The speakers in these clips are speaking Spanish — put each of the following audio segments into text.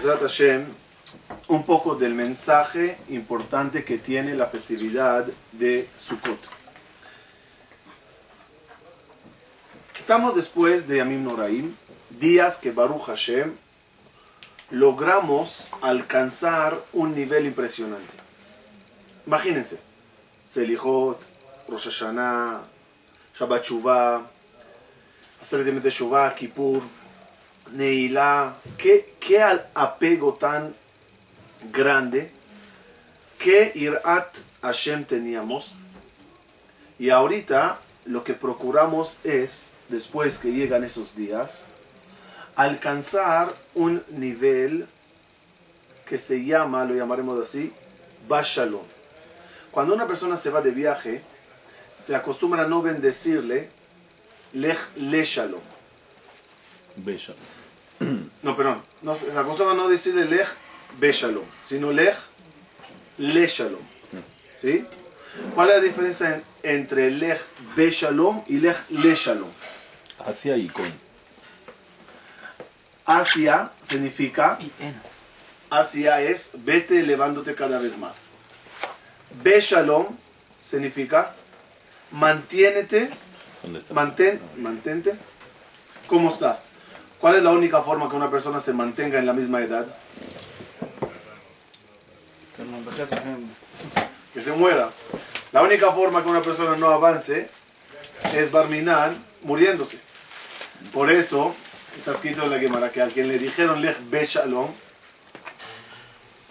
Bezrat Hashem, un poco del mensaje importante que tiene la festividad de Sukkot. Estamos después de Yamim Noraim, días que Baruch Hashem logramos alcanzar un nivel impresionante. Imagínense, Selichot, Rosh Hashanah, Shabbat Shuvah, Aseret Kippur, Neilá, qué, qué apego tan grande, qué Irat Hashem teníamos. Y ahorita lo que procuramos es, después que llegan esos días, alcanzar un nivel que se llama, lo llamaremos así, Bashalom. Cuando una persona se va de viaje, se acostumbra a no bendecirle Lech Le Shalom. No, perdón. No, se acostumbra a no decirle Lech Be Shalom, sino Lech Le Shalom. ¿Sí? ¿Cuál es la diferencia entre Lech Be Shalom y Lech Le Shalom? Hacia y con. Hacia significa, hacia es vete elevándote cada vez más. Be Shalom significa mantiénete, mantén, mantente, ¿cómo estás? ¿Cuál es la única forma que una persona se mantenga en la misma edad? Que se muera. La única forma que una persona no avance es barminar muriéndose. Por eso, está escrito en la Gemara que a quien le dijeron Lech Be Shalom,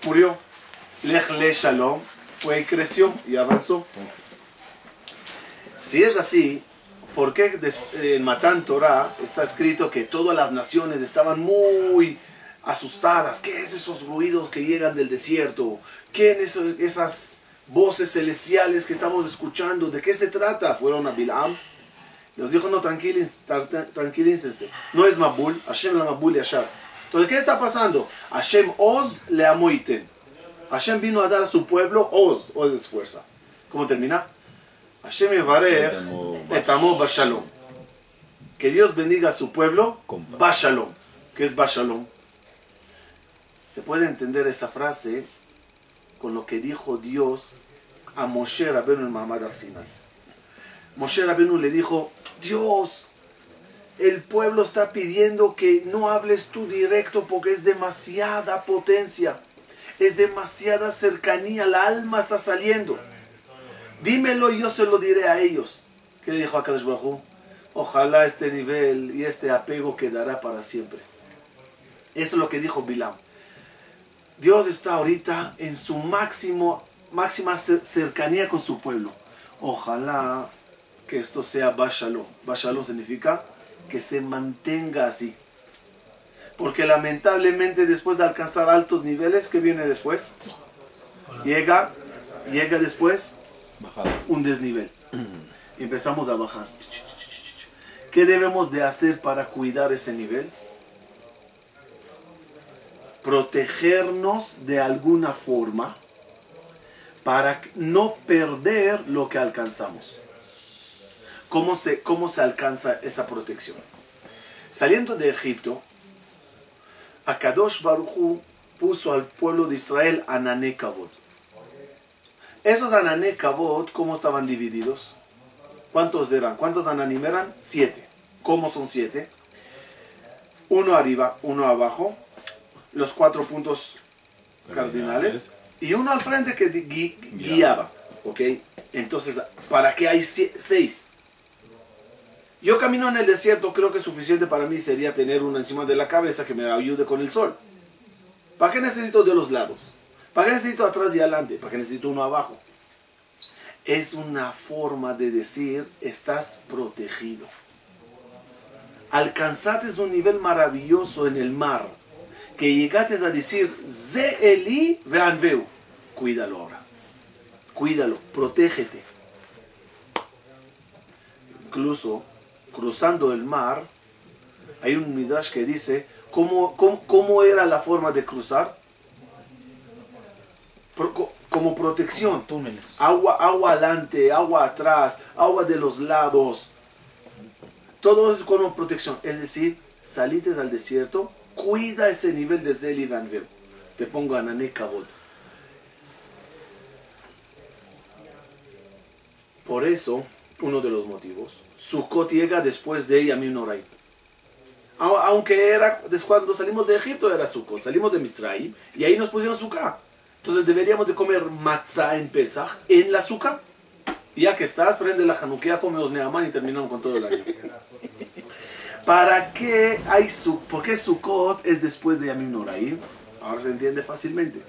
murió. Lech Le Shalom fue y creció y avanzó. Si es así, ¿por qué en Matán Torah está escrito que todas las naciones estaban muy asustadas? ¿Qué es esos ruidos que llegan del desierto? ¿Qué es esas voces celestiales que estamos escuchando? ¿De qué se trata? Fueron a Bilam. Nos dijo, no, tranquilícense. No es Mabul, Hashem la Mabul y Ashar. Entonces, ¿qué está pasando? Hashem Oz le amoiten. Hashem vino a dar a su pueblo Oz, Oz es fuerza. ¿Cómo termina? Hashem Yevarech etamo bashalom. Que Dios bendiga a su pueblo bashalom. ¿Qué es bashalom? Se puede entender esa frase con lo que dijo Dios a Moshe Rabenu en Mahamad Arsinai. Moshe Rabenu le dijo, Dios, el pueblo está pidiendo que no hables tú directo porque es demasiada potencia, es demasiada cercanía, la alma está saliendo. Dímelo y yo se lo diré a ellos. ¿Qué dijo a Kadosh Bajú? Ojalá este nivel y este apego quedará para siempre. Eso es lo que dijo Bilam. Dios está ahorita en su máximo, máxima cercanía con su pueblo. Ojalá que esto sea Bashalom. Bashalom significa que se mantenga así. Porque lamentablemente después de alcanzar altos niveles, ¿qué viene después? Llega, llega después un desnivel. Empezamos a bajar. ¿Qué debemos de hacer para cuidar ese nivel? Protegernos de alguna forma para no perder lo que alcanzamos. ¿Cómo se, cómo se alcanza esa protección? Saliendo de Egipto, Akadosh Baruchu puso al pueblo de Israel Anané esos anané kabot, ¿cómo estaban divididos? ¿Cuántos eran? ¿Cuántos ananim eran? Siete. ¿Cómo son siete? Uno arriba, uno abajo, los cuatro puntos cardinales y uno al frente que guiaba. ¿Ok? Entonces, ¿para qué hay seis? Yo camino en el desierto, creo que suficiente para mí sería tener uno encima de la cabeza que me ayude con el sol. ¿Para qué necesito de los lados? ¿Para qué necesito atrás y adelante? ¿Para qué necesito uno abajo? Es una forma de decir, estás protegido. Alcanzaste un nivel maravilloso en el mar, que llegaste a decir, Ze Eli veanveu. Cuídalo ahora. Cuídalo, protégete. Incluso, cruzando el mar, hay un midrash que dice, ¿cómo, cómo, cómo era la forma de cruzar? Como protección. Túneles. Agua, agua adelante, agua atrás, agua de los lados. Todo es como protección. Es decir, salites al desierto Cuida ese nivel de Zeli. Te pongo Anané Kabod. Por eso, uno de los motivos, Sukkot llega después de Yamim Noray. Aunque era, cuando salimos de Egipto era Sukkot, salimos de Mitzrayim y ahí nos pusieron Sukkah. Entonces deberíamos de comer matzah en Pesach en la. Y ya que estás, prende la Hanukkah, come Osneaman y terminamos con todo el año. ¿Para qué hay Sukkot? ¿Por qué Sukkot es después de Yamim Noraim? Ahora se entiende fácilmente.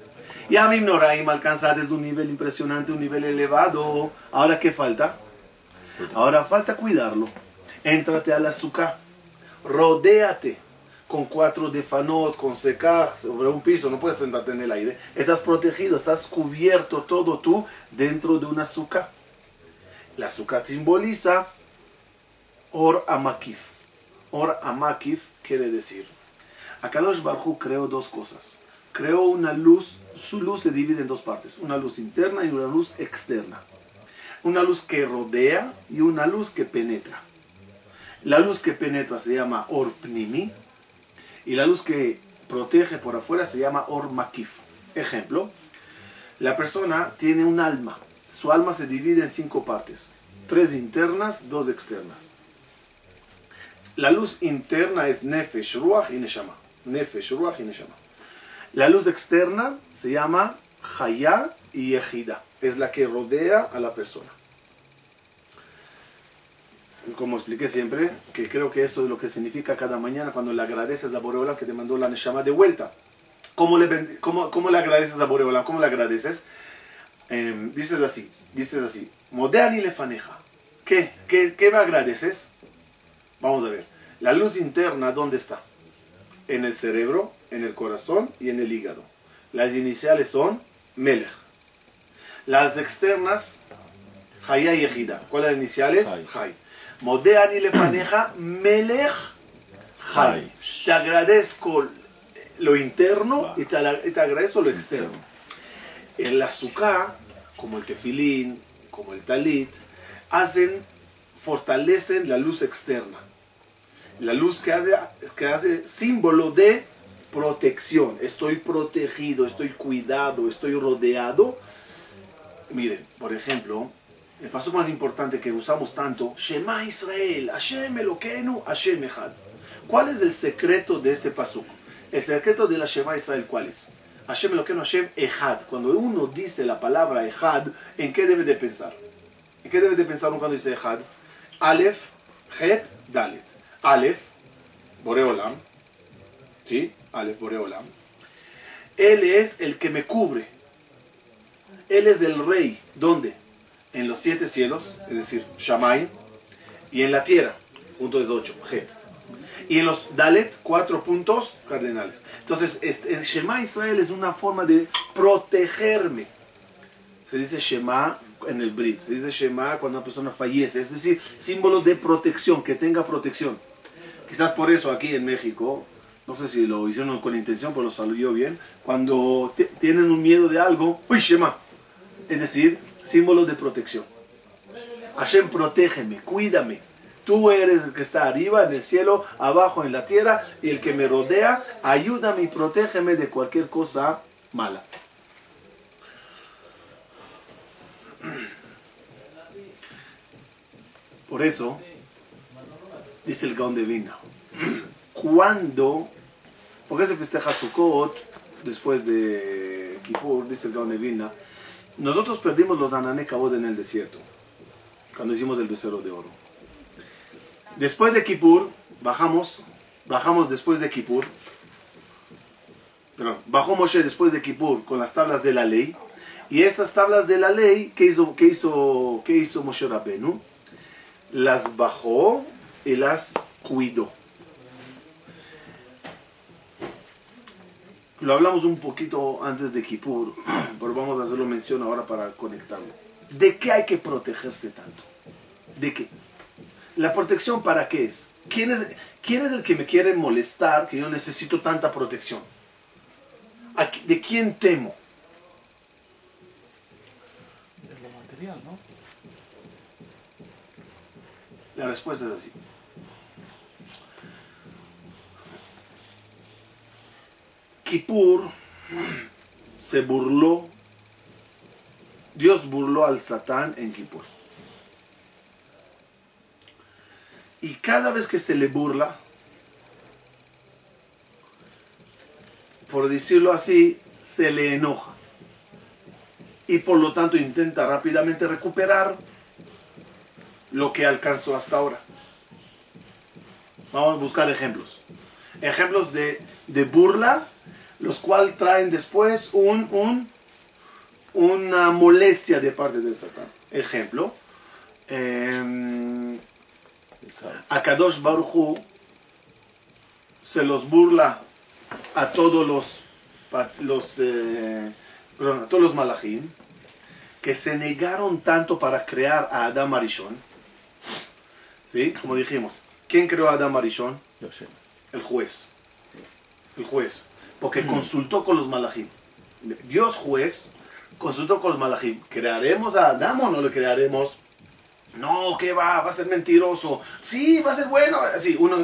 Yamim Noraim alcanza desde un nivel impresionante, un nivel elevado. ¿Ahora qué falta? Ahora falta cuidarlo. Éntrate a la Sukkah. Rodéate con cuatro de fanot, con secaj, sobre un piso, no puedes sentarte en el aire. Estás protegido, estás cubierto todo tú dentro de una Sukkah. La Sukkah simboliza Or Amakif. Or Amakif quiere decir, Akadosh Barhu creó dos cosas. Creó una luz, su luz se divide en dos partes, una luz interna y una luz externa. Una luz que rodea y una luz que penetra. La luz que penetra se llama Or Pnimi y la luz que protege por afuera se llama Or Makif. Ejemplo, la persona tiene un alma. Su alma se divide en cinco partes, tres internas, dos externas. La luz interna es Nefesh, Ruach y Neshama. Nefesh, Ruach y Neshama. La luz externa se llama Hayá y Ejida. Es la que rodea a la persona. Como expliqué siempre, que creo que eso es lo que significa cada mañana cuando le agradeces a Boreola que te mandó la Neshama de vuelta. ¿Cómo le, cómo, cómo le agradeces a Boreola? ¿Cómo le agradeces? Em, dices así, dices así, Modeani le faneja. ¿Qué? ¿Qué, ¿Qué me agradeces? Vamos a ver. La luz interna, ¿dónde está? En el cerebro, en el corazón y en el hígado. Las iniciales son Melech. Las externas, Hayá y Ejida. ¿Cuáles las iniciales? Hay. Modeani le maneja Melech Hay. Te agradezco lo interno y te, agradezco lo externo. El azúcar, como el tefilín, como el talit, hacen, fortalecen la luz externa la luz que hace, que hace símbolo de protección. Estoy protegido, estoy cuidado, estoy rodeado. Miren, por ejemplo, el paso más importante que usamos tanto, Shema Israel, Hashem Elokeinu, Hashem Echad. ¿Cuál es el secreto de ese paso? El secreto de la Shema Israel, ¿cuál es? Hashem Elokeinu, Hashem Echad. Cuando uno dice la palabra Echad, ¿en qué debe de pensar? ¿En qué debe de pensar uno cuando dice Echad? Aleph, Het, Dalet. Aleph, Boreolam, ¿sí? Aleph, Boreolam. Él es el que me cubre. Él es el rey. ¿Dónde? En los siete cielos, es decir, Shamay, y en la tierra, punto es ocho, Het. Y en los Dalet, cuatro puntos cardenales. Entonces, este, el Shema Israel es una forma de protegerme. Se dice Shema en el Brit, se dice Shema cuando una persona fallece, es decir, símbolo de protección, que tenga protección. Quizás por eso aquí en México, no sé si lo hicieron con intención, pero lo salió bien, cuando tienen un miedo de algo, ¡uy, Shema! Es decir, símbolo de protección. Hashem, protégeme, cuídame. Tú eres el que está arriba en el cielo, abajo en la tierra, y el que me rodea, ayúdame y protégeme de cualquier cosa mala. Por eso, dice el Gaon de Vina. Cuando, ¿por qué se festeja Sukkot después de Kippur? Dice el Gaon de Vina. Nosotros perdimos los Anané Kabod en el desierto, cuando hicimos el becerro de oro. Después de Kippur, bajamos, bajamos después de Kippur, perdón, bajó Moshe después de Kippur con las tablas de la ley, y estas tablas de la ley, ¿qué hizo, qué hizo, qué hizo Moshe Rabenu? Las bajó y las cuidó. Lo hablamos un poquito antes de Kippur, pero vamos a hacerlo mención ahora para conectarlo. ¿De qué hay que protegerse tanto? ¿De qué? ¿La protección para qué es? ¿Quién es, quién es el que me quiere molestar que yo necesito tanta protección? ¿De quién temo? De lo material, ¿no? La respuesta es así. Kippur se burló, Dios burló al Satán en Kippur. Y cada vez que se le burla, por decirlo así, se le enoja. Y por lo tanto intenta rápidamente recuperar lo que alcanzó hasta ahora. Vamos a buscar ejemplos. Ejemplos de, de burla, los cuales traen después un, un, una molestia de parte del Satán. Ejemplo, eh, a Kadosh Baruchu se los burla a todos los, los eh, perdón, a todos los malachim que se negaron tanto para crear a Adam Arishon. ¿Sí? Como dijimos, ¿quién creó a Adam Arishon? El juez. El juez. Porque consultó con los malachim. Dios juez consultó con los malachim. ¿Crearemos a Adam o no le crearemos? No, ¿qué va? Va a ser mentiroso. Sí, va a ser bueno. Sí, uno.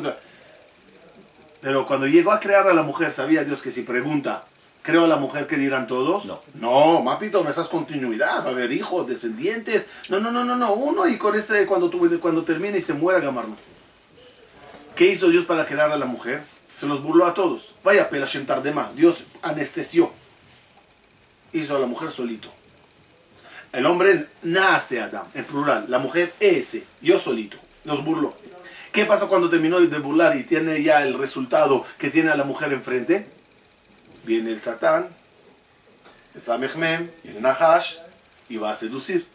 Pero cuando llegó a crear a la mujer, sabía Dios que si pregunta, ¿creo a la mujer que dirán todos? No. No, mapito, me estás continuidad. Va a haber hijos, descendientes. No, no, no, no, no. Uno y con ese, cuando, tuve, cuando termine y se muera, Gamarno. ¿Qué hizo Dios para crear a la mujer? Se los burló a todos. Vaya, Pelashem Tardema. Dios anestesió. Hizo a la mujer solito. El hombre nace Adam, en plural. La mujer ese, yo solito. Nos burló. ¿Qué pasa cuando terminó de burlar y tiene ya el resultado que tiene a la mujer enfrente? Viene el Satán, el Samechmem, el Nahash y va a seducir.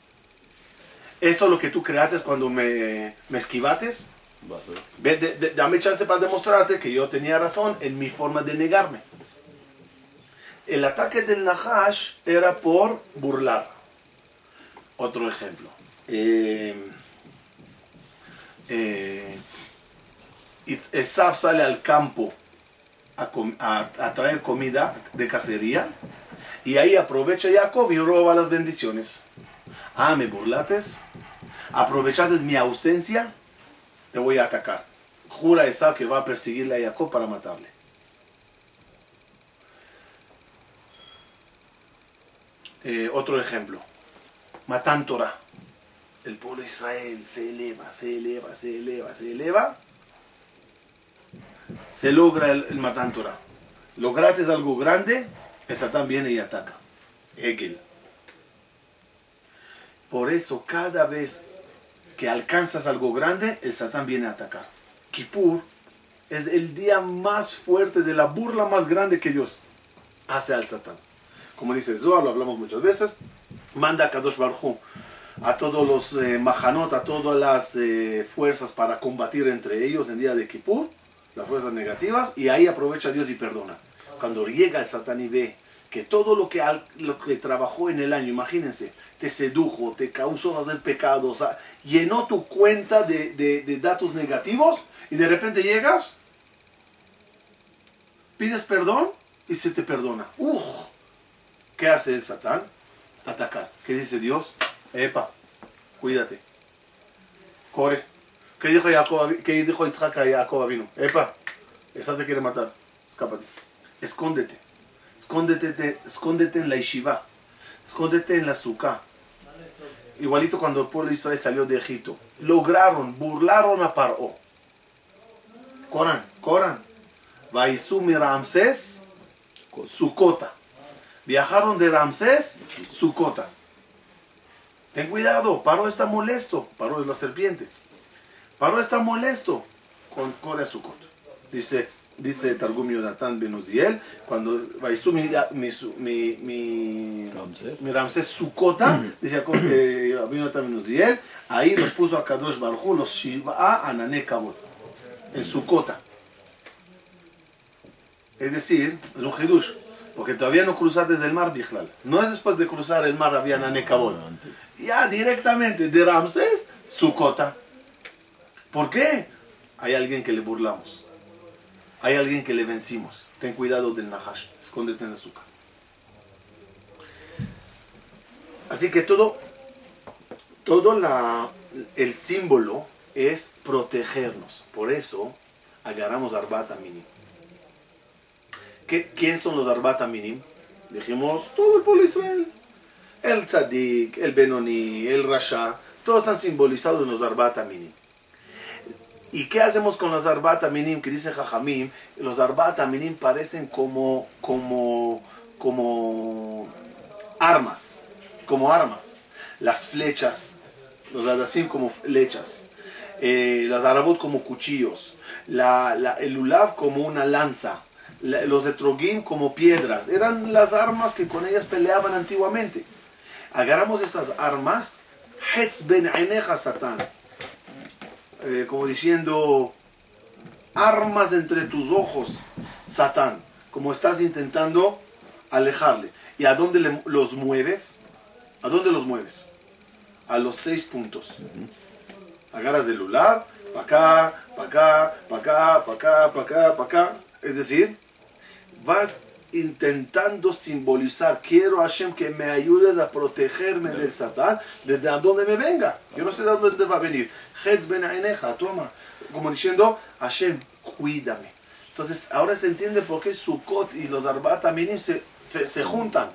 Esto es lo que tú creaste cuando me, me esquivates. Ve, de- de- dame chance para demostrarte que yo tenía razón en mi forma de negarme. El ataque del Nahash era por burlar. Otro ejemplo. Eh, eh, Esav sale al campo a, a- a traer comida de cacería y ahí aprovecha Jacob y roba las bendiciones. Ah, me burlates, aprovechaste mi ausencia, te voy a atacar. Jura Esav que va a perseguirle a Jacob para matarle. Eh, otro ejemplo. Matan Torah. El pueblo de Israel se eleva, se eleva, se eleva, se eleva. Se logra el, el Matan Torah. Lograste algo grande, el Satán viene y ataca. Hegel. Por eso cada vez que alcanzas algo grande, el Satán viene a atacar. Kippur es el día más fuerte de la burla más grande que Dios hace al Satán. Como dice Zohar, lo hablamos muchas veces, manda a Kadosh Baruj Hu a todos los eh, mahanot, a todas las eh, fuerzas para combatir entre ellos en día de Kippur, las fuerzas negativas, y ahí aprovecha Dios y perdona. Cuando llega el Satán y ve que todo lo que, lo que trabajó en el año, imagínense, te sedujo, te causó hacer pecados, llenó tu cuenta de, de- de datos negativos, y de repente llegas, pides perdón y se te perdona. ¡Uf! ¿Qué hace el Satán? Atacar. ¿Qué dice Dios? Epa, cuídate. Corre. ¿Qué dijo, Jacob, qué dijo Isaac a Jacob vino? Epa, esa se quiere matar. Escápate. Escóndete. Escóndete, te- escóndete en la yeshiva. Escóndete en la suká. Igualito cuando el pueblo de Israel salió de Egipto. Lograron, burlaron a Paró. Corran, corran. Vaisumi Ramsés, Sucota. Viajaron de Ramsés, Sucota. Ten cuidado, Paro está molesto. Paro es la serpiente. Paro está molesto con corre a Sucot. Dice, dice Targum Yonatan Ben Uziel, cuando Vaisú mi, mi, mi, mi, Ramsés. Sucota, dice Yonatan Ben Uziel, ahí los puso a Kadosh Baruj Hu, los Shiva Anané Kabot, en Sucota. Es decir, es un hidush, porque todavía no cruzaste del mar, Bichlal. No es después de cruzar el mar, había Nané Kabot. Ya directamente de Ramsés, Sucota. ¿Por qué? Hay alguien que le burlamos. Hay alguien que le vencimos. Ten cuidado del Nahash. Escóndete en el azúcar. Así que todo, todo la, el símbolo es protegernos. Por eso agarramos Arbata Mini. ¿Qué, ¿Quién son los Arbat Aminim? Dijimos, todo el pueblo Israel. El Tzadik, el Benoni, el Rasha, todos están simbolizados en los Arbat Aminim. ¿Y qué hacemos con los Arbat Aminim? Que dice Jajamim, los Arbat Aminim parecen como, como, como armas, como armas. Las flechas, los Adasim como flechas, eh, las Arabot como cuchillos, la, la- el Ulav como una lanza, la- los Etrogim como piedras. Eran las armas que con ellas peleaban antiguamente. Agarramos esas armas, Hetz ben Satán, eh, como diciendo, armas entre tus ojos, Satán, como estás intentando alejarle. ¿Y a dónde le- los mueves? ¿A dónde los mueves? A los seis puntos. Agarras del lulav, para acá, para acá, para acá, para acá, para acá, para acá. Es decir, vas intentando simbolizar, quiero Hashem que me ayudes a protegerme del Satán desde a donde me venga. Yo no sé de dónde va a venir. Hetz ben toma. Como diciendo, Hashem, cuídame. Entonces, ahora se entiende por qué Sukkot y los Arbat Aminim se, se, se juntan.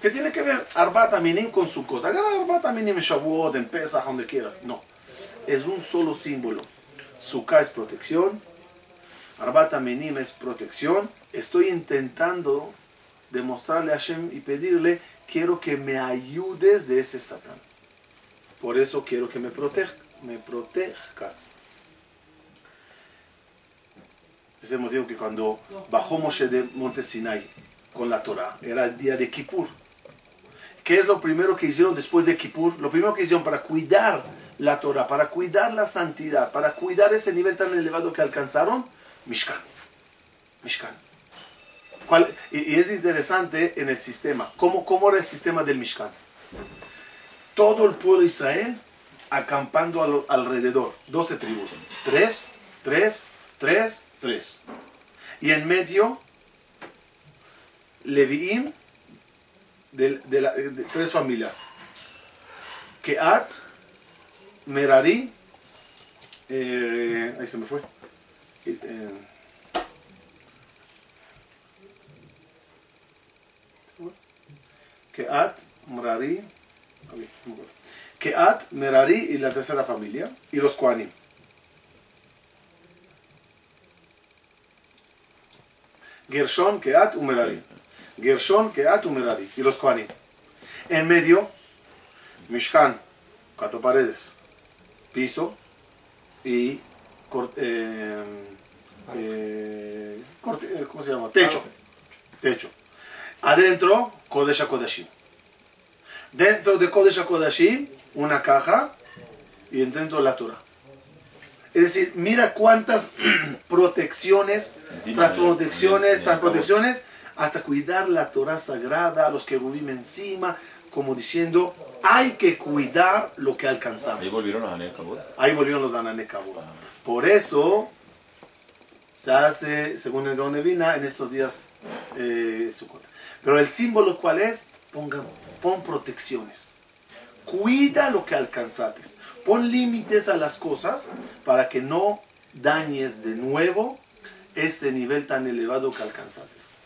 ¿Qué tiene que ver Arbat Aminim con Sukkot? Agarra Arbat Aminim en Shavuot, en Pesach, donde quieras. No. Es un solo símbolo. Sukkah es protección, Arbat Aminim es protección. Estoy intentando demostrarle a Hashem y pedirle, quiero que me ayudes de ese Satán. Por eso quiero que me, protej, me protejas. Es el motivo que cuando bajó Moshe de Monte Sinai con la Torah, era el día de Kippur. ¿Qué es lo primero que hicieron después de Kippur? Lo primero que hicieron para cuidar la Torah, para cuidar la santidad, para cuidar ese nivel tan elevado que alcanzaron, Mishkan. Mishkan. ¿Cuál- y, es interesante en el sistema. ¿Cómo, ¿Cómo era el sistema del Mishkan? Todo el pueblo de Israel acampando al- alrededor. 12 tribus. Tres, tres, tres, tres. Y en medio, Leviim de, de la- de tres familias. Keat, Merari, eh, ahí se me fue. Eh, eh, Keat, Merari. Keat, Merari y la tercera familia, y los Koanim. Gershon, Keat, Merari. Gershon, Keat, Merari y los Koanim. En medio, Mishkan, cuatro paredes, piso y cor- eh, eh, corte- eh, ¿cómo se llama? Techo. Techo. Adentro, Kodesh HaKodashim. Dentro de Kodesh HaKodashim, una caja y dentro la Torah. Es decir, mira cuántas protecciones, tras de- protecciones, de- de- tras protecciones, hasta cuidar la Torah sagrada, los querubim encima, como diciendo, hay que cuidar lo que alcanzamos. Ahí volvieron a Hanel Kabul. Ahí volvieron los Ananekabur. Por eso se hace, según el Gaon de Vina, en estos días eh, Sukkot. Pero el símbolo, ¿cuál es? Ponga, pon protecciones. Cuida lo que alcanzates. Pon límites a las cosas para que no dañes de nuevo ese nivel tan elevado que alcanzates.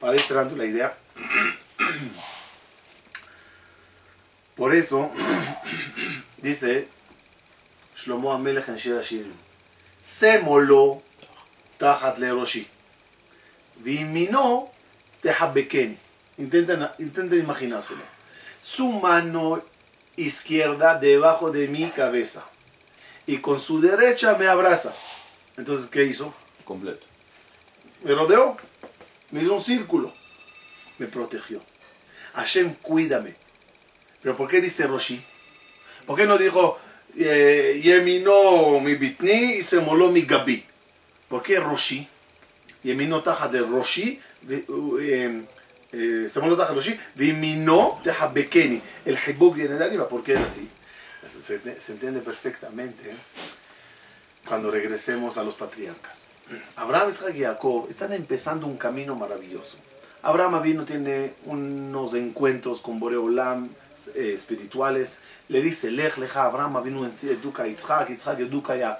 Para ir cerrando la idea. Por eso, dice Shlomo Amelech en Shir Hashirim, Semolo tajat le roshi, vimino tehabekeni. Intenten, intenten imaginárselo. Su mano izquierda debajo de mi cabeza y con su derecha me abraza. Entonces, ¿qué hizo? Completo. Me rodeó, me hizo un círculo, me protegió. Hashem, cuídame. ¿Pero por qué dice Roshi? ¿Por qué no dijo eh, Yemino mi bitni y se moló mi gabi? ¿Por qué Roshi? Yemino taja de Roshi, uh, eh, eh, se moló taja de Roshi, vimino taja bekeni. El hibuk viene de arriba, ¿por qué es así? Se- se entiende perfectamente ¿eh? cuando regresemos a los patriarcas. Abraham, Isaac y Jacob están empezando un camino maravilloso. Abraham vino, tiene unos encuentros con Boreolam eh, espirituales. Le dice, Lech, Leja, Abraham vino educa a Isaac, Isaac educa a.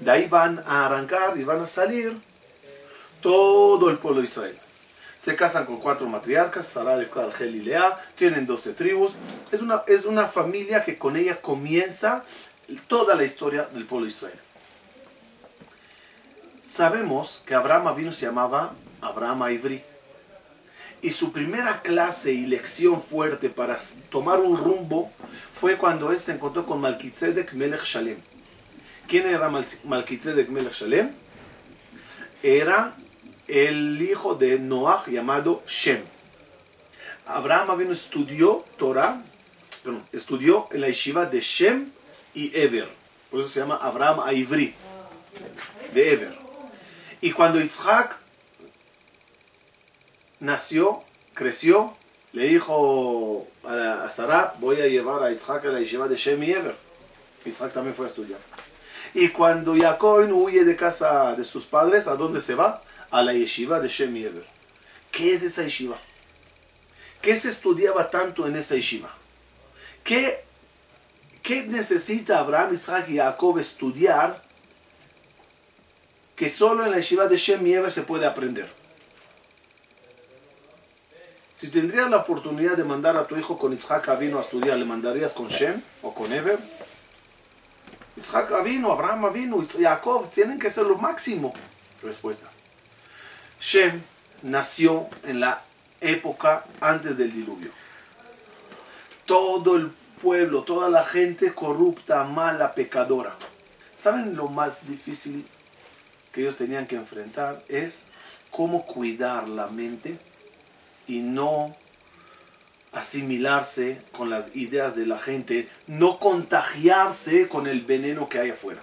De ahí van a arrancar y van a salir todo el pueblo de Israel. Se casan con cuatro matriarcas, Sarah, Rivka, Argel y Lea, tienen 12 tribus. Es una, es una familia que con ella comienza toda la historia del pueblo de Israel. Sabemos que Abraham vino se llamaba Abraham Ivri. Y su primera clase y lección fuerte para tomar un rumbo fue cuando él se encontró con Malkitzedek Melech Shalem. ¿Quién era Malkitzedek Melech Shalem? Era el hijo de Noah llamado Shem. Abraham vino estudió Torah, estudió en la yeshiva de Shem y Ever. Por eso se llama Abraham Ivri, de Ever. Y cuando Isaac nació, creció, le dijo a, Sara, voy a llevar a Isaac a la yeshiva de Shem y Eber. Isaac también fue a estudiar. Y cuando Jacob huye de casa de sus padres, ¿a dónde se va? A la yeshiva de Shem y. ¿Qué es esa yeshiva? ¿Qué se estudiaba tanto en esa yeshiva? ¿Qué, qué necesita Abraham, Isaac y Jacob estudiar que solo en la yeshiva de Shem y se puede aprender? Si tendrías la oportunidad de mandar a tu hijo con Isaac vino a estudiar, ¿le mandarías con Shem o con Eber? Isaac vino, Abraham vino, Jacob, tienen que ser lo máximo. Respuesta. Shem nació en la época antes del diluvio. Todo el pueblo, toda la gente corrupta, mala, pecadora. ¿Saben lo más difícil que ellos tenían que enfrentar? Es cómo cuidar la mente y no asimilarse con las ideas de la gente, no contagiarse con el veneno que hay afuera.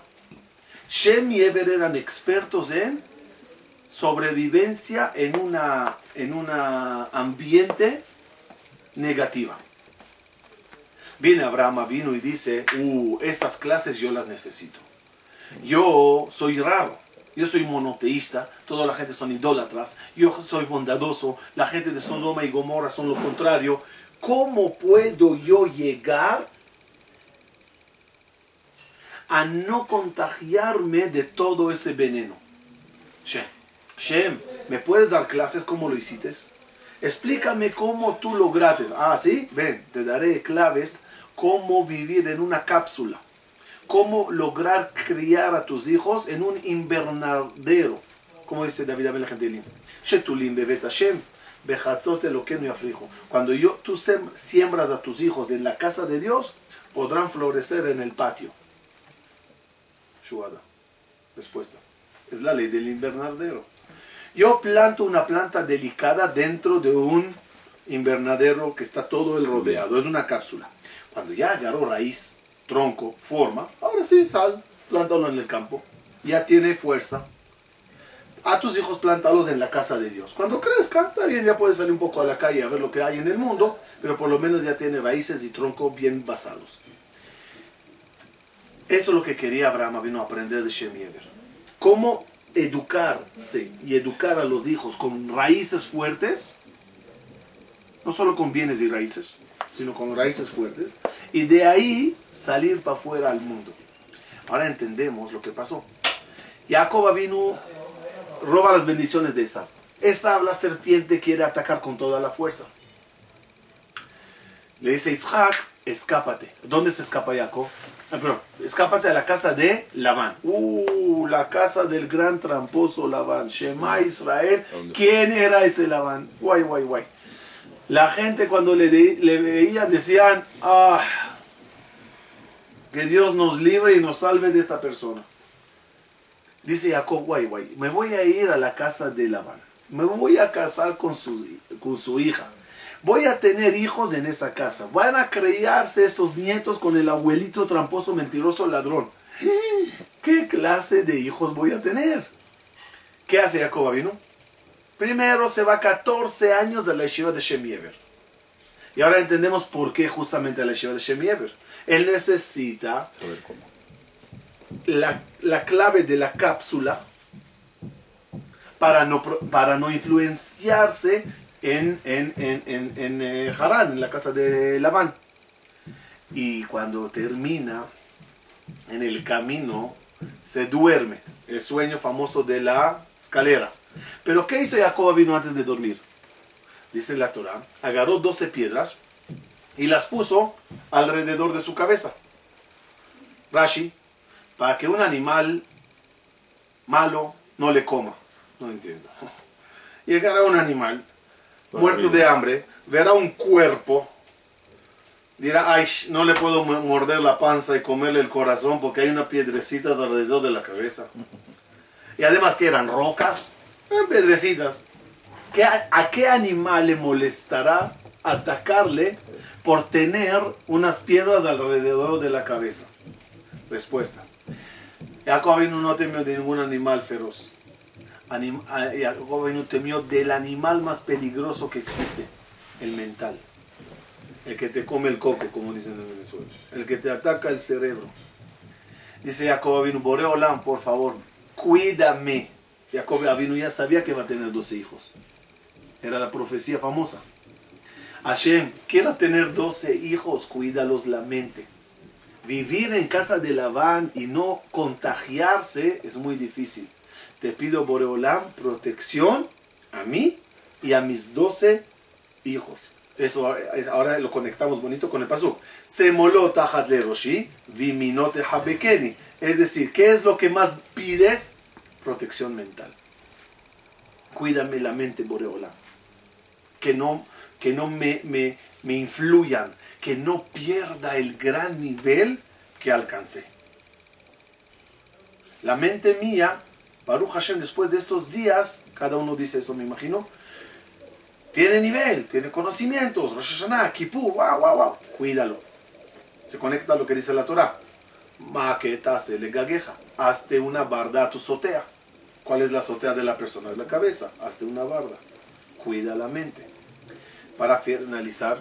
Shem y Eber eran expertos en sobrevivencia en una en un ambiente negativa. Viene Abraham, vino y dice, uh, esas clases yo las necesito. Yo soy raro. Yo soy monoteísta, toda la gente son idólatras, yo soy bondadoso, la gente de Sodoma y Gomorra son lo contrario. ¿Cómo puedo yo llegar a no contagiarme de todo ese veneno? Shem, Shem, ¿me puedes dar clases cómo lo hiciste? Explícame cómo tú lograste. Ah, sí, ven, te daré claves cómo vivir en una cápsula cómo lograr criar a tus hijos en un invernadero. Como dice David no aflijo. Cuando yo, tú siembras a tus hijos en la casa de Dios, podrán florecer en el patio. Shuada. Respuesta. Es la ley del invernadero. Yo planto una planta delicada dentro de un invernadero que está todo el rodeado. Es una cápsula. Cuando ya agarró raíz, tronco, forma, ahora sí, sal, plántalo en el campo, ya tiene fuerza. A tus hijos plántalos en la casa de Dios. Cuando crezca, también ya puede salir un poco a la calle a ver lo que hay en el mundo, pero por lo menos ya tiene raíces y tronco bien basados. Eso es lo que quería Abraham, vino a aprender de Shemiever. Cómo educarse y educar a los hijos con raíces fuertes, no solo con bienes y raíces, sino con raíces fuertes, y de ahí salir para afuera al mundo. Ahora entendemos lo que pasó. Jacob vino, roba las bendiciones de esa. Esa la serpiente, quiere atacar con toda la fuerza. Le dice Isaac, escápate. ¿Dónde se escapa Jacob? Ah, escápate a la casa de Labán. Uh, la casa del gran tramposo Labán. Shema Israel. ¿Quién era ese Labán? Guay, guay, guay. La gente cuando le, le veían decían, ah, que Dios nos libre y nos salve de esta persona. Dice Jacob, guay, guay, me voy a ir a la casa de Labán. Me voy a casar con su, con su hija. Voy a tener hijos en esa casa. Van a criarse esos nietos con el abuelito tramposo, mentiroso, ladrón. ¿Qué clase de hijos voy a tener? ¿Qué hace Jacob vino? Primero se va 14 años de la yeshiva de Shemiever. Y ahora entendemos por qué justamente la yeshiva de Shemiever. Él necesita la, la, clave de la cápsula para no, para no influenciarse en, en, en, en, en eh, Harán, en la casa de Labán. Y cuando termina en el camino, se duerme. El sueño famoso de la escalera Pero ¿qué hizo Jacob vino antes de dormir? Dice la Torah, agarró 12 piedras y las puso alrededor de su cabeza. Rashi, para que un animal malo no le coma. No entiendo. Llegará un animal muerto de hambre, verá un cuerpo, dirá, ay, no le puedo mo- morder la panza y comerle el corazón porque hay unas piedrecitas alrededor de la cabeza. Y además que eran rocas, eran piedrecitas. ¿Qué a, qué animal le molestará atacarle por tener unas piedras alrededor de la cabeza? Respuesta. Jacob no temió de ningún animal feroz. Anim- Jacob temió del animal más peligroso que existe, el mental. El que te come el coco, como dicen en Venezuela. El que te ataca el cerebro. Dice Jacob Boreolam, por favor, cuídame. Jacob Avinu ya sabía que va a tener 12 hijos. Era la profecía famosa. Hashem, quiero tener 12 hijos, cuídalos la mente. Vivir en casa de Labán y no contagiarse es muy difícil. Te pido, Boreolam, protección a mí y a mis 12 hijos. Eso es- ahora lo conectamos bonito con el pasuk. Se moló tajat le roshi, viminote. Es decir, ¿qué es lo que más pides? Protección mental. Cuídame la mente, Boreolam. Que no, que no me, me, me influyan, que no pierda el gran nivel que alcancé. La mente mía, Baruch Hashem, después de estos días, cada uno dice eso, me imagino, tiene nivel, tiene conocimientos, Rosh Hashanah, Kippur, wow, wow, wow, cuídalo. Se conecta a lo que dice la Torah. Maqueta se le gagueja, hazte una barda a tu azotea. ¿Cuál es la azotea de la persona? Es la cabeza, hazte una barda. Cuida la mente. Para finalizar,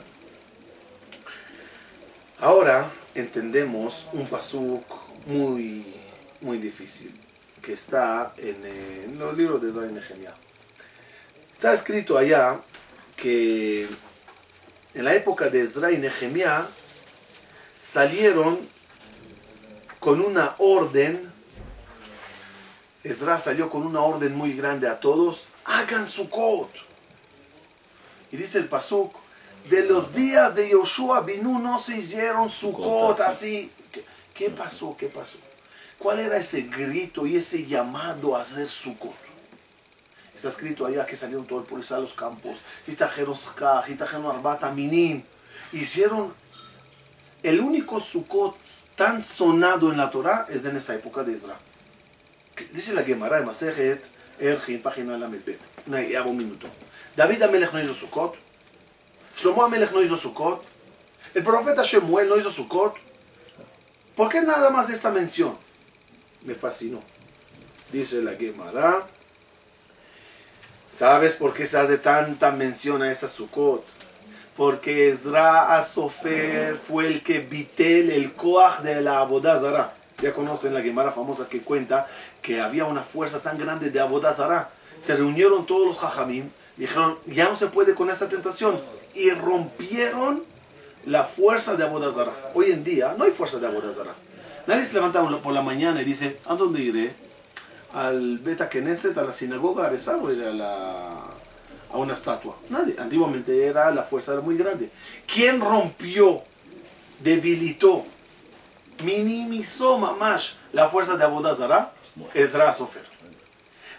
ahora entendemos un pasuk muy, muy difícil que está en, los libros de y Nehemiah. Está escrito allá que en la época de Ezra y Nehemiah salieron con una orden, Ezra salió con una orden muy grande a todos, hagan su cot. Y dice el Pasuk, de los días de Yoshua Binu no se hicieron su cot así. ¿Qué, qué pasó? ¿Qué pasó? ¿Cuál era ese grito y ese llamado a hacer su cot? Está escrito allá que salieron todo el policía a los campos, y trajeron skaj, y trajeron arbata minim. Hicieron el único sukkot tan sonado en la Torah es en esa época de Ezra. Dice la Gemara de Masejet, Erjin, página la Medbet. No, ya un minuto. David Amelech no hizo Sukkot. Shlomo Amelech no hizo Sukkot. El profeta Shemuel no hizo Sukkot. ¿Por qué nada más esta mención? Me fascinó. Dice la Gemara. ¿Sabes por qué se hace tanta mención a esa Sukkot? Porque Ezra Asofer fue el que vitel el koach de la Abodazara. Ya conocen la Gemara famosa que cuenta que había una fuerza tan grande de Abodazara. Se reunieron todos los Jajamim, dijeron, ya no se puede con esta tentación. Y rompieron la fuerza de Abodazara. Hoy en día no hay fuerza de Abodazara. Nadie se levanta por la mañana y dice, ¿a dónde iré? Al Beta Knesset, a la sinagoga, a rezar o ir a la a una estatua. Nadie. Antiguamente era la fuerza era muy grande. ¿Quién rompió, debilitó, minimizó mamash la fuerza de Abodazara? Ezra Sofer.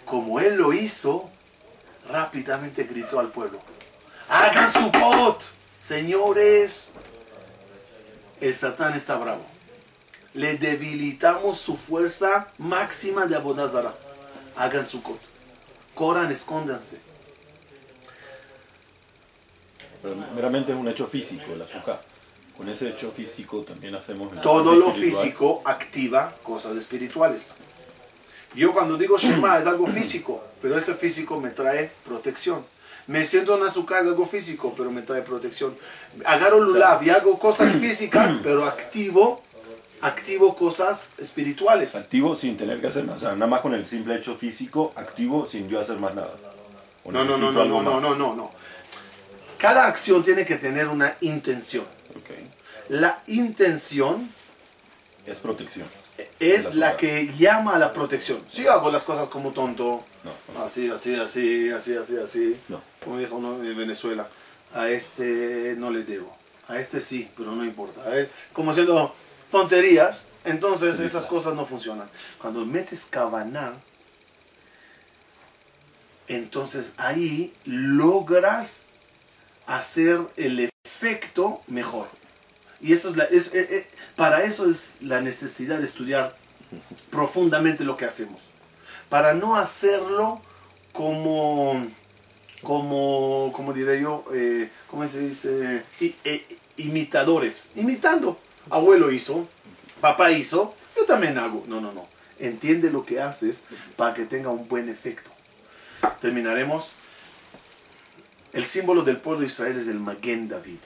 Como él lo hizo, rápidamente gritó al pueblo: ¡Hagan su pot! Señores, el Satán está bravo. Le debilitamos su fuerza máxima de Abodazara. Hagan su kot. Coran, escóndanse. Pero meramente es un hecho físico, el azúcar. Con ese hecho físico también hacemos... Todo lo físico activa cosas espirituales. Yo cuando digo Shema es algo físico, pero ese físico me trae protección. Me siento en azúcar es algo físico, pero me trae protección. Agarro lulav y hago cosas físicas, pero activo, activo cosas espirituales. Activo sin tener que hacer nada. O sea, nada más con el simple hecho físico, activo sin yo hacer más nada. O No, no, no, no, no, no, no, no, no. Cada acción tiene que tener una intención. Ok. La intención Es protección. Es La la que llama a la protección. Si yo hago las cosas como tonto, No. así, así, así, así, así, así. No. Como dijo uno en Venezuela, a este no le debo, a este sí, pero no importa. Como siendo tonterías, entonces esas cosas no funcionan. Cuando metes cabana, entonces ahí logras hacer el efecto mejor. Y eso es la, eh, eh, para eso es la necesidad de estudiar profundamente lo que hacemos. Para no hacerlo como, como, como diré yo, eh, ¿cómo se dice? Imitadores. Imitando. Abuelo hizo, papá hizo, yo también hago. No, no, no. Entiende lo que haces para que tenga un buen efecto. Terminaremos. El símbolo del pueblo de Israel es el Maguen David.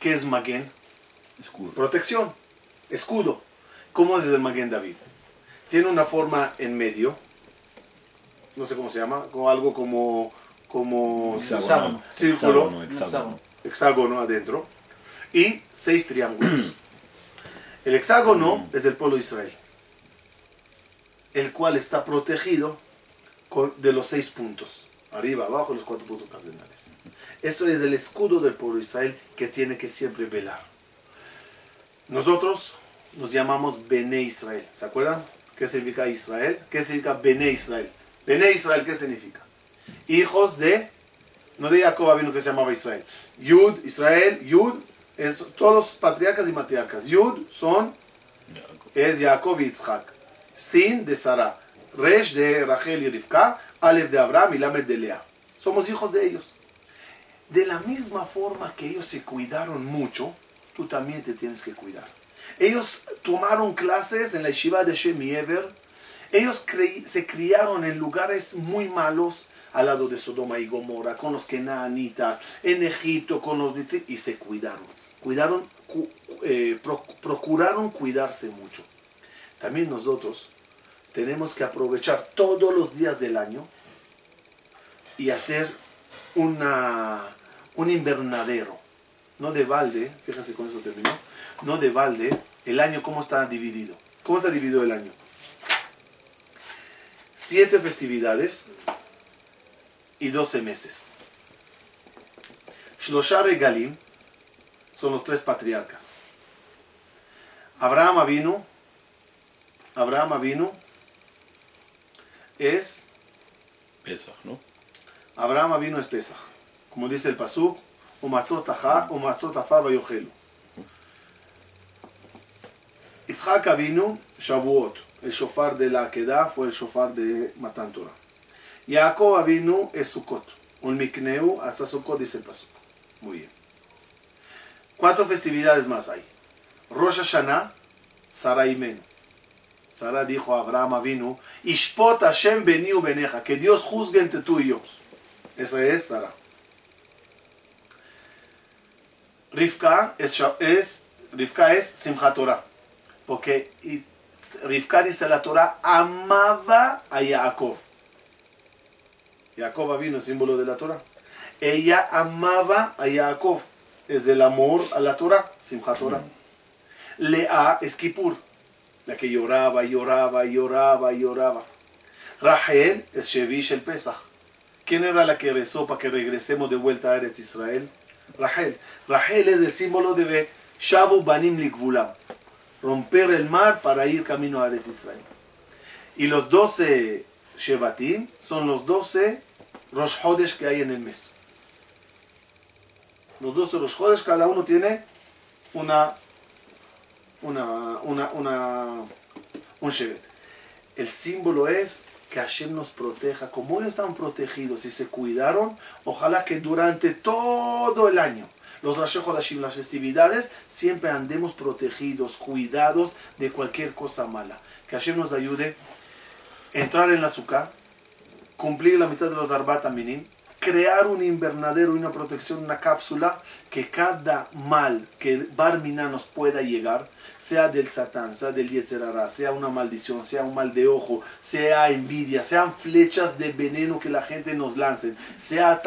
¿Qué es Maguen? Escudo. Protección, escudo. ¿Cómo es el Maguen David? Tiene una forma en medio, no sé cómo se llama, como algo como, como Hexágono. Círculo. Hexágono, hexágono. hexágono adentro y seis triángulos. El hexágono es del pueblo de Israel, el cual está protegido con- de los seis puntos, arriba, abajo, los cuatro puntos cardinales. Eso es el escudo del pueblo de Israel que tiene que siempre velar. Nosotros nos llamamos Bene Israel. ¿Se acuerdan? ¿Qué significa Israel? ¿Qué significa Bene Israel? Bene Israel, ¿qué significa? Hijos de, no de Jacob vino que se llamaba Israel. Yud, Israel, Yud, es todos los patriarcas y matriarcas. Yud son, es Jacob y Yitzhak. Sin de Sara. Resh de Rachel y Rivka. Aleph de Abraham y Lamed de Lea. Somos hijos de ellos. De la misma forma que ellos se cuidaron mucho, tú también te tienes que cuidar. Ellos tomaron clases en la yeshiva de Shem Yever. Ellos se criaron en lugares muy malos, al lado de Sodoma y Gomorra, con los kenanitas, en Egipto, con los y se cuidaron. Cuidaron, cu- eh, pro- procuraron cuidarse mucho. También nosotros tenemos que aprovechar todos los días del año y hacer una, un invernadero. No de balde, fíjense con eso terminó. No de balde, el año cómo está dividido. ¿Cómo está dividido el año? Siete festividades y doce meses. Shlosha Regalim son los tres patriarcas. Abraham vino, Abraham vino es Pesaj, ¿no? Abraham vino es Pesach. Como dice el Pasuk, Vayochelu. Yitzhak vino Shavuot. El shofar de la Akedah fue el shofar de Matan Torah. Jacob vino es Sukkot. Un mikneu hasta Sukkot dice el Pasuk. Muy bien. Cuatro festividades más hay. Rosh Hashanah, Sara Imen. Sara dijo a Abraham vino, Ishpot Hashem beni u beneja, que Dios juzgue entre tú y yo. Esa es Sara. Rivka es, es, Rivka es Simchat Torah. Porque Rivka dice la Torah, amaba a Jacob. Jacob vino, símbolo de la Torah. Ella amaba a Jacob. Es del amor a la Torah, Simchat Torah. Lea es Kippur, la que lloraba, lloraba, lloraba, lloraba. Rahel es Shevish el Pesach. ¿Quién era la que rezó para que regresemos de vuelta a Eretz Israel? Rahel. Rahel es el símbolo de Shavu Banim Likvulam. Romper el mar para ir camino a Eretz Israel. Y los 12 Shevatim son los 12 Rosh Hodesh que hay en el mes. Los 12 Rosh Hodesh, cada uno tiene una, una, una, una, un Shevet. El símbolo es que Hashem nos proteja. Como ellos estaban protegidos y se cuidaron, ojalá que durante todo el año, los Rosh Hodashim, las festividades, siempre andemos protegidos, cuidados de cualquier cosa mala. Que Hashem nos ayude a entrar en la azúcar, cumplir la mitad de los Arbat Aminim, crear un invernadero y una protección, una cápsula, que cada mal que Barmina nos pueda llegar, sea del Satán, sea del Yetzerara, sea una maldición, sea un mal de ojo, sea envidia, sean flechas de veneno que la gente nos lancen, sea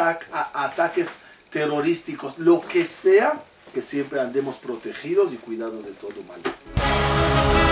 ataques terrorísticos, lo que sea, que siempre andemos protegidos y cuidados de todo mal.